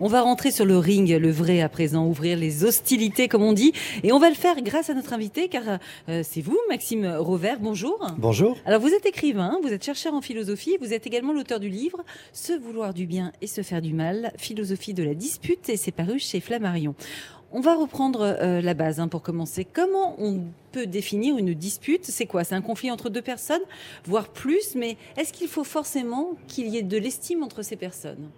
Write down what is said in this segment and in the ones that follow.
On va rentrer sur le ring, le vrai à présent, ouvrir les hostilités comme on dit. Et on va le faire grâce à notre invité car euh, c'est vous, Maxime Rovert. Bonjour. Bonjour. Alors vous êtes écrivain, vous êtes chercheur en philosophie, vous êtes également l'auteur du livre Se vouloir du bien et se faire du mal, philosophie de la dispute et c'est paru chez Flammarion. On va reprendre euh, la base hein, pour commencer. Comment on peut définir une dispute? C'est quoi? C'est un conflit entre deux personnes, voire plus, mais est-ce qu'il faut forcément qu'il y ait de l'estime entre ces personnes?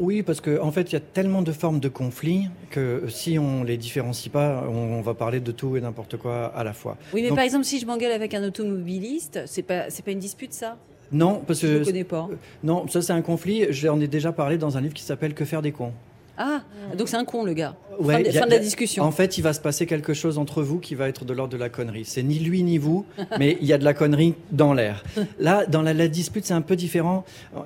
Oui, parce qu'en en fait, il y a tellement de formes de conflits que si on les différencie pas, on, va parler de tout et n'importe quoi à la fois. Oui, mais par exemple, si je m'engueule avec un automobiliste, c'est pas c'est pas une dispute, ça? Non, parce que je connais pas. Non, ça c'est un conflit. J'en ai déjà parlé dans un livre qui s'appelle Que faire des cons. Ah, donc c'est un con le gars. Fin, de, la discussion. En fait, il va se passer quelque chose entre vous qui va être de l'ordre de la connerie. C'est ni lui ni vous, mais il y a de la connerie dans l'air. Là, dans la, dispute, c'est un peu différent.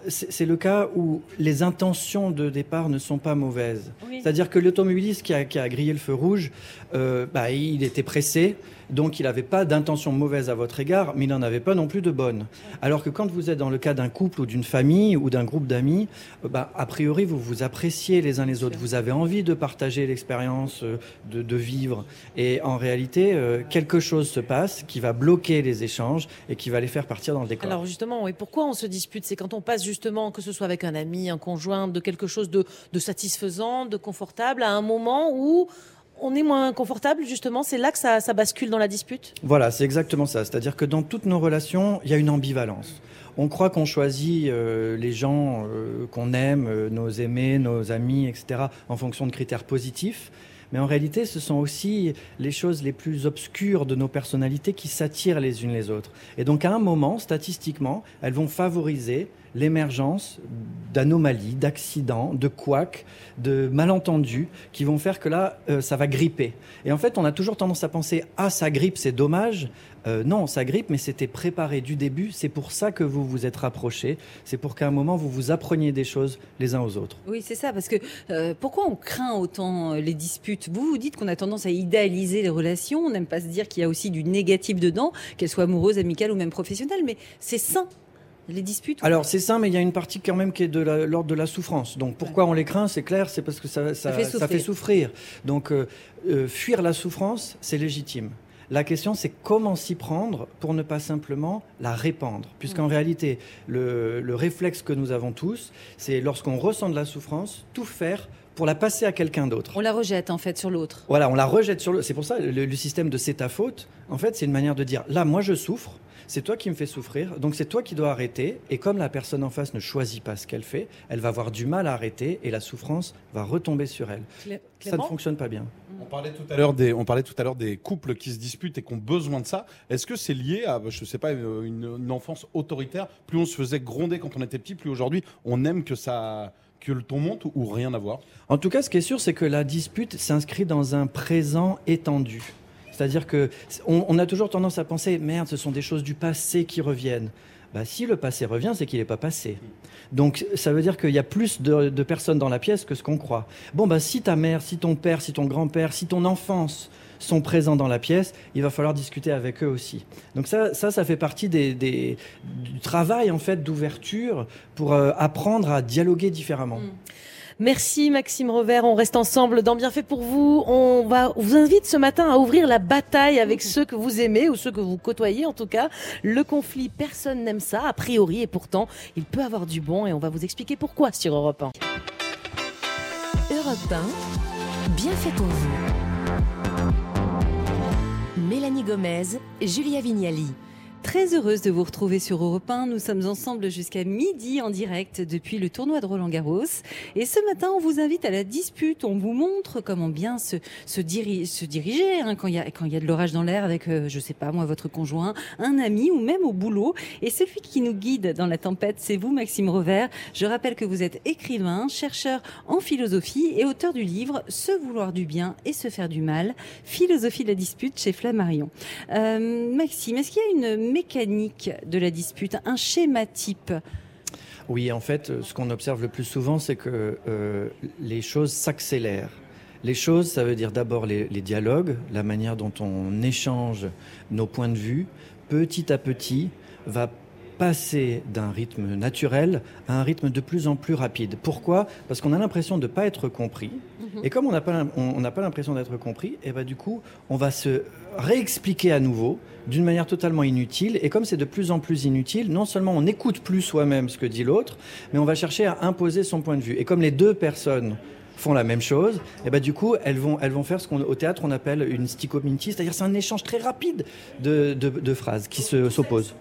C'est le cas où les intentions de départ ne sont pas mauvaises. C'est-à-dire que l'automobiliste qui a, qui a, grillé le feu rouge, euh, bah, il était pressé. Donc il n'avait pas d'intention mauvaise à votre égard, mais il n'en avait pas non plus de bonne. Alors que quand vous êtes dans le cas d'un couple ou d'une famille ou d'un groupe d'amis, euh, bah, a priori vous vous appréciez les uns les autres, vous avez envie de partager l'expérience, euh, de, vivre. Et en réalité, euh, quelque chose se passe qui va bloquer les échanges et qui va les faire partir dans le décor. Alors justement, et pourquoi on se dispute? C'est quand on passe justement, que ce soit avec un ami, un conjoint, de quelque chose de satisfaisant, de confortable, à un moment où on est moins confortable, justement? C'est là que ça, bascule dans la dispute? Voilà, c'est exactement ça. C'est-à-dire que dans toutes nos relations, il y a une ambivalence. On croit qu'on choisit euh, les gens euh, qu'on aime, euh, nos aimés, nos amis, etc., en fonction de critères positifs. Mais en réalité, ce sont aussi les choses les plus obscures de nos personnalités qui s'attirent les unes les autres. Et donc, à un moment, statistiquement, elles vont favoriser l'émergence d'anomalies, d'accidents, de couacs, de malentendus qui vont faire que là, ça va gripper. Et en fait, on a toujours tendance à penser ah ça grippe, c'est dommage. Euh, non, ça grippe, mais c'était préparé du début. C'est pour ça que vous vous êtes rapprochés. C'est pour qu'à un moment vous vous appreniez des choses les uns aux autres. Oui, c'est ça. Parce que euh, pourquoi on craint autant les disputes? Vous vous dites qu'on a tendance à idéaliser les relations. On n'aime pas se dire qu'il y a aussi du négatif dedans, qu'elles soient amoureuses, amicales ou même professionnelles. Mais c'est sain les disputes Alors c'est ça, mais il y a une partie quand même qui est de l'ordre de la souffrance. Donc pourquoi on les craint? C'est clair, c'est parce que ça, fait, souffrir. Donc euh, euh, fuir la souffrance, c'est légitime. La question, c'est comment s'y prendre pour ne pas simplement la répandre. Puisqu'en mm. réalité, le, réflexe que nous avons tous, c'est lorsqu'on ressent de la souffrance, tout faire pour la passer à quelqu'un d'autre. On la rejette en fait sur l'autre. Voilà, on la rejette sur l'autre. C'est pour ça le, le système de c'est ta faute. En fait, c'est une manière de dire là, moi je souffre c'est toi qui me fais souffrir, donc c'est toi qui dois arrêter. Et comme la personne en face ne choisit pas ce qu'elle fait, elle va avoir du mal à arrêter et la souffrance va retomber sur elle. ça ne fonctionne pas bien. On parlait tout à l'heure des, on parlait tout à l'heure des couples qui se disputent et qui ont besoin de ça. Est-ce que c'est lié à, je sais pas, une, enfance autoritaire? Plus on se faisait gronder quand on était petit, plus aujourd'hui on aime que ça que le ton monte ou rien à voir En tout cas, ce qui est sûr, c'est que la dispute s'inscrit dans un présent étendu. C'est-à-dire que on, a toujours tendance à penser merde, ce sont des choses du passé qui reviennent. Bah, si le passé revient, c'est qu'il n'est pas passé. Donc ça veut dire qu'il y a plus de, personnes dans la pièce que ce qu'on croit. Bon, bah, si ta mère, si ton père, si ton grand-père, si ton enfance sont présents dans la pièce, il va falloir discuter avec eux aussi. Donc ça, ça, ça fait partie des, du travail en fait d'ouverture pour euh, apprendre à dialoguer différemment. Mmh. Merci Maxime Revers. On reste ensemble dans Bienfait pour vous. On va vous invite ce matin à ouvrir la bataille avec ceux que vous aimez ou ceux que vous côtoyez en tout cas. Le conflit, personne n'aime ça a priori et pourtant il peut avoir du bon et on va vous expliquer pourquoi sur Europe 1. Europe 1, Bienfait pour vous. Mélanie Gomez, Julia Vignali. Très heureuse de vous retrouver sur Europe 1. Nous sommes ensemble jusqu'à midi en direct depuis le tournoi de Roland Garros. Et ce matin, on vous invite à la dispute. On vous montre comment bien se, se, diriger hein, quand il y a, quand y a de l'orage dans l'air avec, euh, je sais pas moi, votre conjoint, un ami ou même au boulot. Et celui qui nous guide dans la tempête, c'est vous, Maxime Revers. Je rappelle que vous êtes écrivain, chercheur en philosophie et auteur du livre Se vouloir du bien et se faire du mal, philosophie de la dispute chez Flammarion. Euh, Maxime, est-ce qu'il y a une mécanique de la dispute, un schéma type Oui, en fait, ce qu'on observe le plus souvent, c'est que euh, les choses s'accélèrent. Les choses, ça veut dire d'abord les, dialogues, la manière dont on échange nos points de vue, petit à petit, va passer d'un rythme naturel à un rythme de plus en plus rapide. Pourquoi? Parce qu'on a l'impression de ne pas être compris. Mhm. Et comme on n'a pas, on, pas l'impression d'être compris, et eh ben du coup, on va se réexpliquer à nouveau d'une manière totalement inutile. Et comme c'est de plus en plus inutile, non seulement on n'écoute plus soi-même ce que dit l'autre, mais on va chercher à imposer son point de vue. Et comme les deux personnes font la même chose, et ben du coup, elles vont, elles vont faire ce qu'au théâtre on appelle une stichomintie, c'est-à-dire c'est un échange très rapide de, de, de phrases qui s'opposent.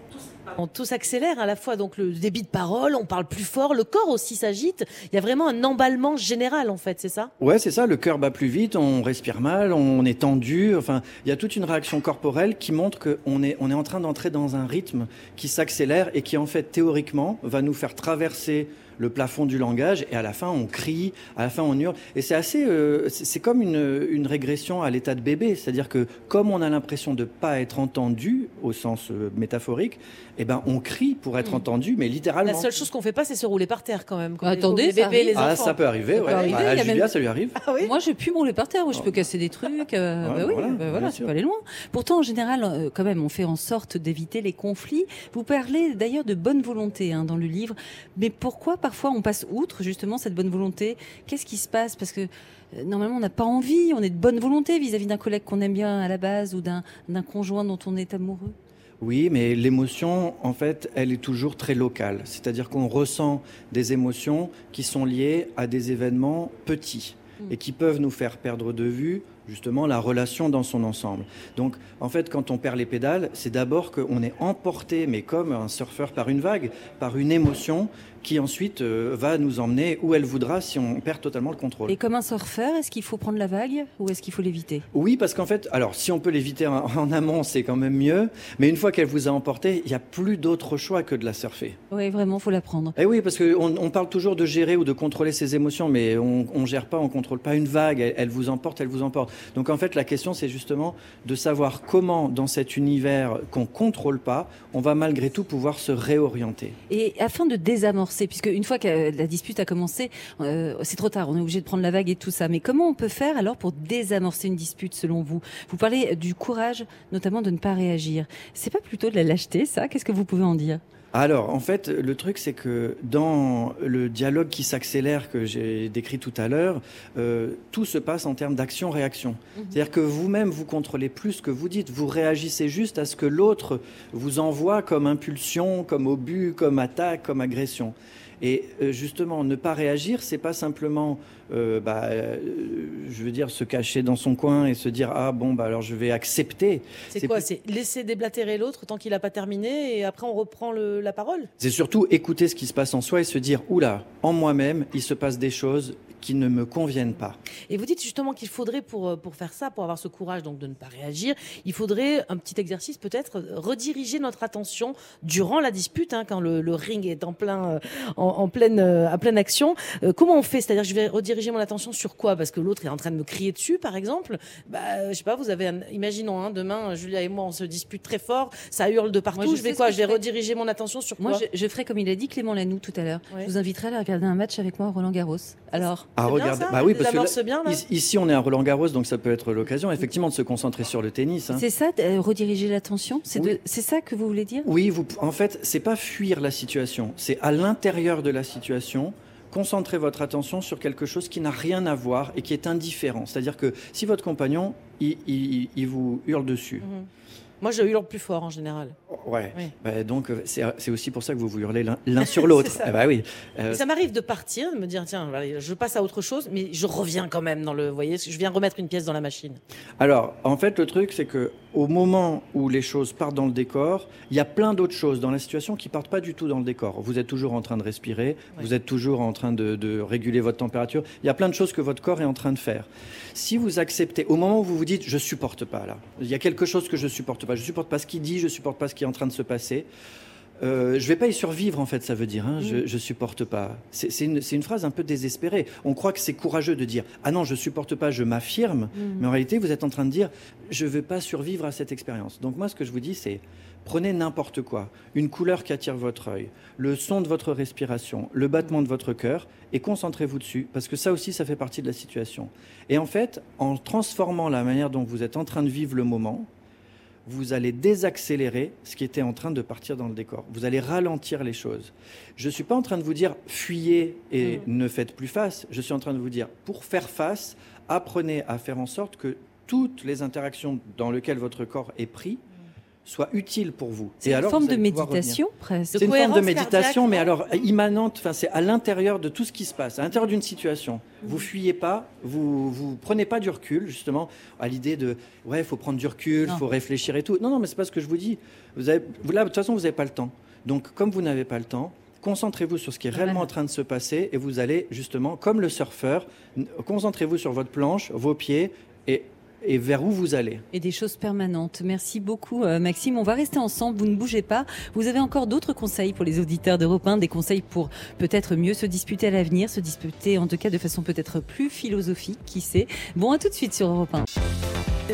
On tout s'accélère à la fois, donc le débit de parole, on parle plus fort, le corps aussi s'agite. Il y a vraiment un emballement général en fait, c'est ça? Ouais, c'est ça. Le cœur bat plus vite, on respire mal, on est tendu. Enfin, il y a toute une réaction corporelle qui montre qu'on est, on est en train d'entrer dans un rythme qui s'accélère et qui en fait théoriquement va nous faire traverser le plafond du langage et à la fin on crie, à la fin on hurle. Et c'est assez, euh, c'est comme une, une, régression à l'état de bébé, c'est-à-dire que comme on a l'impression de pas être entendu au sens euh, métaphorique, eh ben on crie pour être mm. entendu, mais littéralement. La seule chose qu'on fait pas, c'est se rouler par terre quand même. attendez, les bébés, les ah, ça peut arriver. ouais. à Julia, ça lui arrive. Ah Moi, je pu me rouler par terre. Je peux casser des trucs. Euh, bah oui, voilà, bah voilà c'est pas aller loin. Pourtant, en général, quand même, on fait en sorte d'éviter les conflits. Vous parlez d'ailleurs de bonne volonté hein, dans le livre, mais pourquoi parfois on passe outre justement cette bonne volonté Qu'est-ce qui se passe? Parce que euh, normalement, on n'a pas envie, on est de bonne volonté vis-à-vis d'un collègue qu'on aime bien à la base ou d'un conjoint dont on est amoureux. Oui, mais l'émotion, en fait, elle est toujours très locale. C'est-à-dire qu'on ressent des émotions qui sont liées à des événements petits et qui peuvent nous faire perdre de vue justement la relation dans son ensemble. Donc en fait quand on perd les pédales, c'est d'abord qu'on est emporté, mais comme un surfeur par une vague, par une émotion qui ensuite euh, va nous emmener où elle voudra si on perd totalement le contrôle. Et comme un surfeur, est-ce qu'il faut prendre la vague ou est-ce qu'il faut l'éviter? Oui, parce qu'en fait, alors si on peut l'éviter en, amont, c'est quand même mieux, mais une fois qu'elle vous a emporté, il n'y a plus d'autre choix que de la surfer. Oui, vraiment, il faut la prendre. Et eh oui, parce qu'on on parle toujours de gérer ou de contrôler ses émotions, mais on ne gère pas, on contrôle pas une vague, elle, elle, vous emporte, elle vous emporte. Donc en fait, la question, c'est justement de savoir comment, dans cet univers qu'on contrôle pas, on va malgré tout pouvoir se réorienter. Et afin de désamorcer puisque une fois que la dispute a commencé, euh, c'est trop tard, on est obligé de prendre la vague et tout ça. Mais comment on peut faire alors pour désamorcer une dispute selon vous? Vous parlez du courage, notamment de ne pas réagir. C'est pas plutôt de la lâcheté, ça? Qu'est-ce que vous pouvez en dire? Alors, en fait, le truc, c'est que dans le dialogue qui s'accélère que j'ai décrit tout à l'heure, euh, tout se passe en termes d'action-réaction. Mhm. C'est-à-dire que vous-même, vous contrôlez plus ce que vous dites. Vous réagissez juste à ce que l'autre vous envoie comme impulsion, comme obus, comme attaque, comme agression. Et euh, justement, ne pas réagir, c'est pas simplement, euh, bah, euh, je veux dire, se cacher dans son coin et se dire ah bon bah alors je vais accepter. C'est quoi C'est laisser déblatérer l'autre tant qu'il n'a pas terminé et après on reprend la parole? C'est surtout écouter ce qui se passe en soi et se dire oula, en moi-même, il se passe des choses qui ne me conviennent pas. Et vous dites justement qu'il faudrait, pour, euh, pour faire ça, pour avoir ce courage donc de ne pas réagir, il faudrait un petit exercice peut-être, rediriger notre attention durant la dispute, hein, quand le, ring est en, plein, euh, en, pleine, euh, à pleine action. comment on fait? C'est-à-dire je vais rediriger mon attention sur quoi? Parce que l'autre est en train de me crier dessus, par exemple. Bah, je sais pas, vous avez, imaginons, hein, demain, Julia et moi, on se dispute très fort, ça hurle de partout. je, vais quoi? Je vais rediriger mon attention sur quoi? Moi, je, ferai comme il a dit Clément Lanoux tout à l'heure. Je vous inviterai à regarder un match avec moi Roland Garros. Alors à regarder. bah oui, parce que ici on est à Roland Garros, donc ça peut être l'occasion effectivement de se concentrer sur le tennis. Hein. C'est ça, euh, rediriger l'attention? C'est ça que vous voulez dire? Oui, vous, en fait, c'est pas fuir la situation, c'est à l'intérieur de la situation concentrer votre attention sur quelque chose qui n'a rien à voir et qui est indifférent. C'est-à-dire que si votre compagnon, il, vous hurle dessus. Mhm. Moi, je hurle plus fort en général. Ouais. Bah, donc, euh, c'est aussi pour ça que vous vous hurlez l'un sur l'autre. ah bah oui. Euh, ça m'arrive de partir, de me dire tiens, je passe à autre chose, mais je reviens quand même dans le. Vous voyez, je viens remettre une pièce dans la machine. Alors, en fait, le truc, c'est que au moment où les choses partent dans le décor, il y a plein d'autres choses dans la situation qui partent pas du tout dans le décor. Vous êtes toujours en train de respirer, vous êtes toujours en train de, de réguler votre température. Il y a plein de choses que votre corps est en train de faire. Si vous acceptez, au moment où vous vous dites je supporte pas là, il y a quelque chose que je supporte pas, je supporte pas ce qu'il dit, je supporte pas ce qui est en train de se passer. Euh, je vais pas y survivre, en fait, ça veut dire. Hein, je, mm. je supporte pas. C'est une, une, phrase un peu désespérée. On croit que c'est courageux de dire Ah non, je supporte pas, je m'affirme. Mm. Mais en réalité, vous êtes en train de dire Je ne vais pas survivre à cette expérience. Donc, moi, ce que je vous dis, c'est Prenez n'importe quoi, une couleur qui attire votre œil, le son de votre respiration, le battement de votre cœur, et concentrez-vous dessus, parce que ça aussi, ça fait partie de la situation. Et en fait, en transformant la manière dont vous êtes en train de vivre le moment, vous allez désaccélérer ce qui était en train de partir dans le décor. Vous allez ralentir les choses. Je ne suis pas en train de vous dire fuyez et ne faites plus face. Je suis en train de vous dire pour faire face, apprenez à faire en sorte que toutes les interactions dans lesquelles votre corps est pris soient utiles pour vous. C'est une forme de méditation presque. C'est une forme de méditation, mais alors immanente. Enfin, c'est à l'intérieur de tout ce qui se passe, à l'intérieur d'une situation. Vous fuyez pas, vous vous prenez pas du recul justement à l'idée de ouais, il faut prendre du recul, il faut réfléchir et tout. Non, non, mais c'est pas ce que je vous dis. Vous avez, là, de toute façon, vous n'avez pas le temps. Donc, comme vous n'avez pas le temps, concentrez-vous sur ce qui est réellement en train de se passer et vous allez justement, comme le surfeur, concentrez-vous sur votre planche, vos pieds et et vers où vous allez. Et des choses permanentes. Merci beaucoup euh, Maxime. On va rester ensemble, vous ne bougez pas. Vous avez encore d'autres conseils pour les auditeurs d'Europe 1, des conseils pour peut-être mieux se disputer à l'avenir, se disputer en tout cas de façon peut-être plus philosophique, qui sait. Bon, à tout de suite sur Europe 1.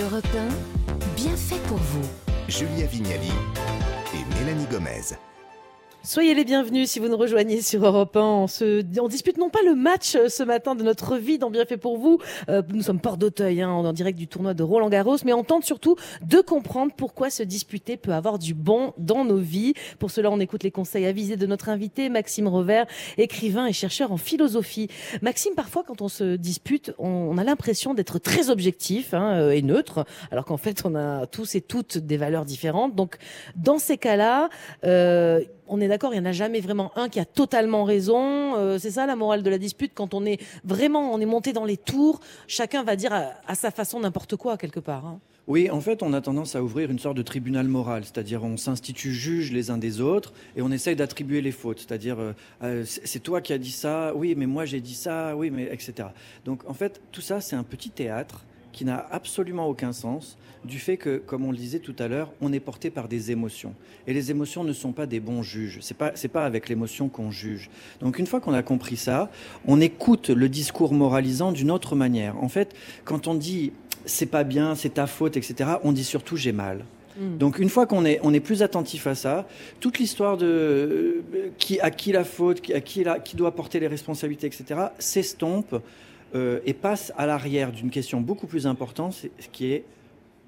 Europe 1, bien fait pour vous. Julia Vignali et Mélanie Gomez. Soyez les bienvenus si vous nous rejoignez sur Europe 1. On, se, on dispute non pas le match euh, ce matin de notre vie dans Bienfait pour vous. Euh, nous sommes port d'Auteuil, hein, en direct du tournoi de Roland Garros, mais on tente surtout de comprendre pourquoi se disputer peut avoir du bon dans nos vies. Pour cela, on écoute les conseils avisés de notre invité, Maxime Revers, écrivain et chercheur en philosophie. Maxime, parfois, quand on se dispute, on, a l'impression d'être très objectif hein, euh, et neutre, alors qu'en fait, on a tous et toutes des valeurs différentes. Donc, dans ces cas-là, euh, on est d'accord, il n'y en a jamais vraiment un qui a totalement raison. Euh, c'est ça la morale de la dispute. Quand on est vraiment, on est monté dans les tours, chacun va dire à, sa façon n'importe quoi quelque part. Hein. Oui, en fait, on a tendance à ouvrir une sorte de tribunal moral, c'est-à-dire on s'institue juge les uns des autres et on essaye d'attribuer les fautes, c'est-à-dire euh, euh, c'est toi qui as dit ça, oui, mais moi j'ai dit ça, oui, mais etc. Donc en fait, tout ça, c'est un petit théâtre qui n'a absolument aucun sens du fait que, comme on le disait tout à l'heure, on est porté par des émotions. Et les émotions ne sont pas des bons juges. C'est pas, c'est pas avec l'émotion qu'on juge. Donc une fois qu'on a compris ça, on écoute le discours moralisant d'une autre manière. En fait, quand on dit c'est pas bien, c'est ta faute, etc., on dit surtout j'ai mal. Hmm. Donc une fois qu'on est, on est plus attentif à ça, toute l'histoire de euh, qui, à qui la faute, à qui, la, qui doit porter les responsabilités, etc., s'estompe euh, et passe à l'arrière d'une question beaucoup plus importante, ce qui est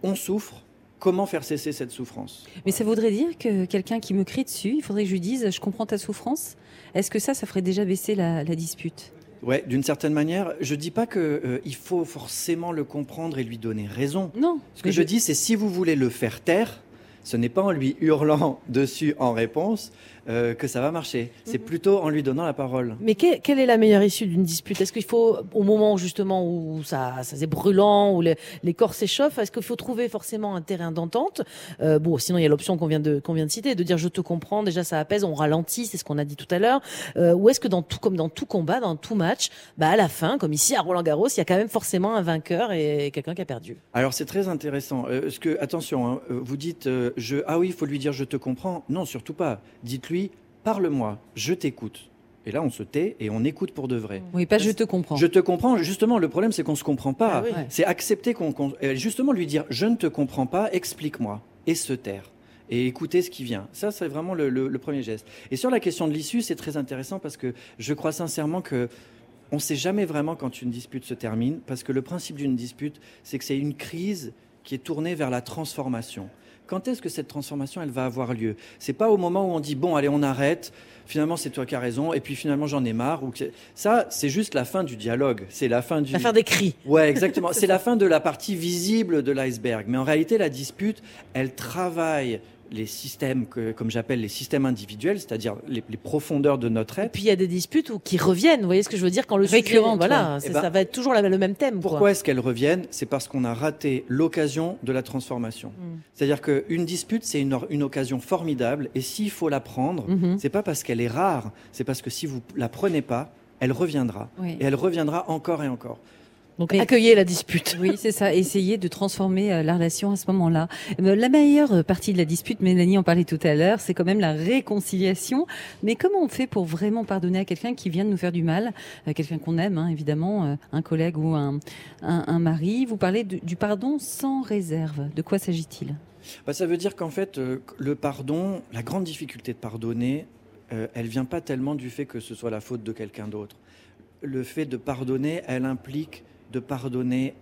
on souffre, comment faire cesser cette souffrance? Mais ça voudrait dire que quelqu'un qui me crie dessus, il faudrait que je lui dise je comprends ta souffrance. Est-ce que ça, ça ferait déjà baisser la, dispute? Ouais, d'une certaine manière, je dis pas qu'il euh, faut forcément le comprendre et lui donner raison. Non. Ce que je dis, c'est si vous voulez le faire taire, ce n'est pas en lui hurlant dessus en réponse euh, que ça va marcher. C'est mhm. plutôt en lui donnant la parole. Mais quelle est la meilleure issue d'une dispute? Est-ce qu'il faut, au moment justement où ça, ça c'est brûlant, où les, corps s'échauffent, est-ce qu'il faut trouver forcément un terrain d'entente? Euh, Bon, sinon il y a l'option qu'on vient de qu'on vient de citer, de dire je te comprends. Déjà ça apaise, on ralentit, c'est ce qu'on a dit tout à l'heure. Euh, ou est-ce que dans tout comme dans tout combat, dans tout match, bah à la fin, comme ici à Roland Garros, il y a quand même forcément un vainqueur et quelqu'un qui a perdu? Alors c'est très intéressant. ce que attention, hein, vous dites je ah oui, il faut lui dire je te comprends. Non, surtout pas. Parle-moi, je t'écoute. Et là, on se tait et on écoute pour de vrai. Oui, pas je te comprends. Je te comprends. Justement, le problème, c'est qu'on ne se comprend pas. Ah c'est accepter qu'on. justement, lui dire je ne te comprends pas, explique-moi. Et se taire. Et écouter ce qui vient. Ça, c'est vraiment le, premier geste. Et sur la question de l'issue, c'est très intéressant parce que je crois sincèrement que. On ne sait jamais vraiment quand une dispute se termine, parce que le principe d'une dispute, c'est que c'est une crise qui est tournée vers la transformation quand est-ce que cette transformation elle va avoir lieu? C'est pas au moment où on dit bon allez on arrête, finalement c'est toi qui as raison et puis finalement j'en ai marre ou ça c'est juste la fin du dialogue, c'est la fin du la fin des cris. Ouais, exactement, c'est la fin de la partie visible de l'iceberg, mais en réalité la dispute, elle travaille les systèmes que, comme j'appelle les systèmes individuels, c'est-à-dire les, profondeurs de notre être. Et puis il y a des disputes qui reviennent. Vous voyez ce que je veux dire quand le récurrent, voilà, eh ben, ça va être toujours le même thème. Pourquoi est-ce qu'elles reviennent? C'est parce qu'on a raté l'occasion de la transformation. Hmm. C'est-à-dire qu'une dispute, c'est une, une, occasion formidable, et s'il faut la prendre, mm-hmm. c'est pas parce qu'elle est rare, c'est parce que si vous la prenez pas, elle reviendra, et elle reviendra encore et encore. Donc accueillez la dispute. Oui, c'est ça. Essayez de transformer euh, la relation à ce moment-là. Euh, la meilleure partie de la dispute, Mélanie en parlait tout à l'heure, c'est quand même la réconciliation. Mais comment on fait pour vraiment pardonner à quelqu'un qui vient de nous faire du mal, euh, quelqu'un qu'on aime, hein, évidemment, un collègue ou un, un, mari Vous parlez du pardon sans réserve. De quoi s'agit-il? Bah, Ça veut dire qu'en fait, le pardon, la grande difficulté de pardonner, elle vient pas tellement du fait que ce soit la faute de quelqu'un d'autre. Le fait de pardonner, elle implique de pardonner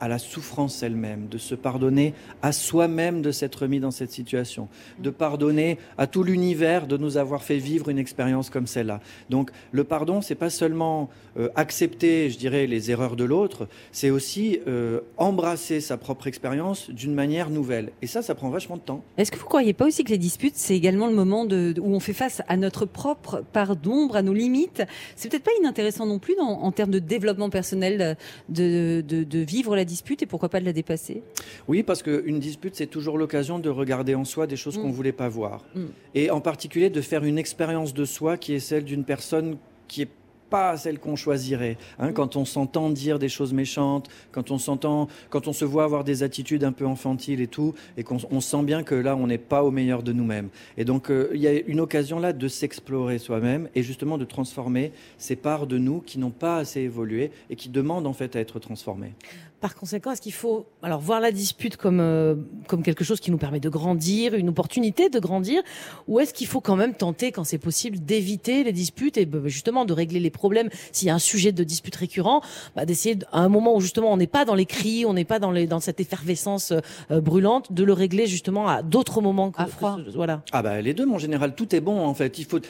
à la souffrance elle-même, de se pardonner à soi-même de s'être mis dans cette situation, de pardonner à tout l'univers de nous avoir fait vivre une expérience comme celle-là. Donc le pardon, c'est pas seulement euh, accepter, je dirais, les erreurs de l'autre, c'est aussi euh, embrasser sa propre expérience d'une manière nouvelle. Et ça, ça prend vachement de temps. Est-ce que vous croyez pas aussi que les disputes, c'est également le moment où on fait face à notre propre part d'ombre, à nos limites? C'est peut-être pas inintéressant non plus en termes de développement personnel de- de vivre la dispute et pourquoi pas de la dépasser? Oui, parce qu'une dispute, c'est toujours l'occasion de regarder en soi des choses Mm. qu'on ne voulait pas voir. Mm. Et en particulier de faire une expérience de soi qui est celle d'une personne qui est pas celle qu'on choisirait. Hein, Quand on s'entend dire des choses méchantes, quand on s'entend, quand on se voit avoir des attitudes un peu infantiles et tout, et qu'on on sent bien que là, on n'est pas au meilleur de nous-mêmes. Et donc, euh, il y a une occasion là de s'explorer soi-même et justement de transformer ces parts de nous qui n'ont pas assez évolué et qui demandent en fait à être transformées. Par conséquent, est-ce qu'il faut alors voir la dispute comme euh, comme quelque chose qui nous permet de grandir, une opportunité de grandir, ou est-ce qu'il faut quand même tenter, quand c'est possible, d'éviter les disputes et bah, justement de régler les problèmes? S'il y a un sujet de dispute récurrent, bah, d'essayer à un moment où justement on n'est pas dans les cris, on n'est pas dans les dans cette effervescence euh, brûlante, de le régler justement à d'autres moments que, À froid. voilà. Ah bah les deux, mon général, tout est bon en fait. Il faut,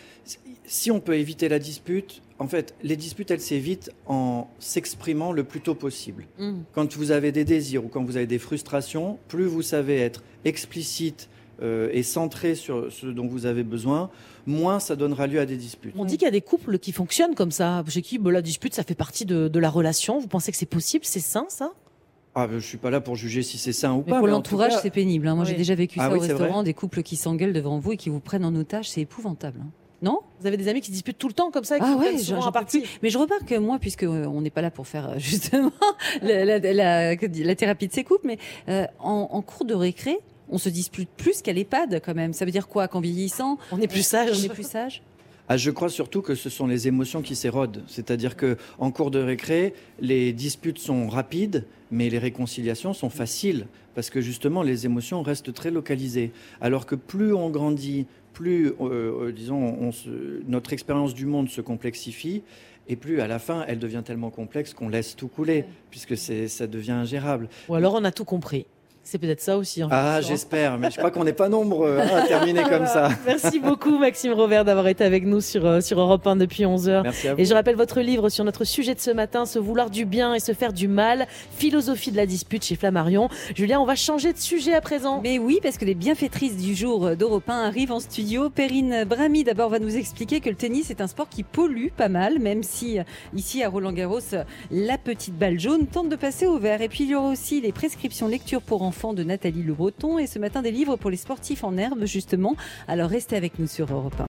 si on peut éviter la dispute, en fait, les disputes elles s'évitent en s'exprimant le plus tôt possible. Mm. Quand vous avez des désirs ou quand vous avez des frustrations, plus vous savez être explicite euh, et centré sur ce dont vous avez besoin, moins ça donnera lieu à des disputes. On dit qu'il y a des couples qui fonctionnent comme ça, chez qui bah, la dispute ça fait partie de, de la relation. Vous pensez que c'est possible, c'est sain ça? Ah, bah, je suis pas là pour juger si c'est ça ou Mais pas. pour l'entourage, c'est pénible. hein. Moi, j'ai déjà vécu Ah ça oui, au restaurant, des couples qui s'engueulent devant vous et qui vous prennent en otage, c'est épouvantable. hein. Non? Vous avez des amis qui disputent tout le temps comme ça, et qui Ah se ouais, souvent j'en peux plus. Mais je remarque que moi, puisque euh, on n'est pas là pour faire euh, justement la, la- la- que dit- la thérapie de couples, mais euh, en, en cours de récré, on se dispute plus qu'à l'EHPAD quand même. Ça veut dire quoi? Qu'en vieillissant, On est plus sage. on est plus sage? Ah, je crois surtout que ce sont les émotions qui s'érodent. C'est-à-dire que en cours de récré, les disputes sont rapides, mais les réconciliations sont faciles parce que justement les émotions restent très localisées. Alors que plus on grandit, plus, euh, euh, disons, on se- notre expérience du monde se complexifie. Et plus à la fin, elle devient tellement complexe qu'on laisse tout couler, puisque ça devient ingérable. Ou alors on a tout compris. C'est peut-être ça aussi. en Ah, fait. j'espère, mais je crois qu'on n'est pas nombreux hein, à terminer comme ça. Merci beaucoup Maxime Robert d'avoir été avec nous sur, euh, sur Europe 1 depuis 11 heures. Merci à vous. Et je rappelle votre livre sur notre sujet de ce matin, Se vouloir du bien et se faire du mal, philosophie de la dispute chez Flammarion. Julien, on va changer de sujet à présent. Mais oui, parce que les bienfaitrices du jour d'Europe 1 arrivent en studio. Perrine Brami, d'abord, va nous expliquer que le tennis est un sport qui pollue pas mal, même si euh, ici à Roland-Garros, euh, la petite balle jaune tente de passer au vert. Et puis il y aura aussi les prescriptions lecture pour de Nathalie Le Breton et ce matin des livres pour les sportifs en herbe, justement. Alors restez avec nous sur Europe 1.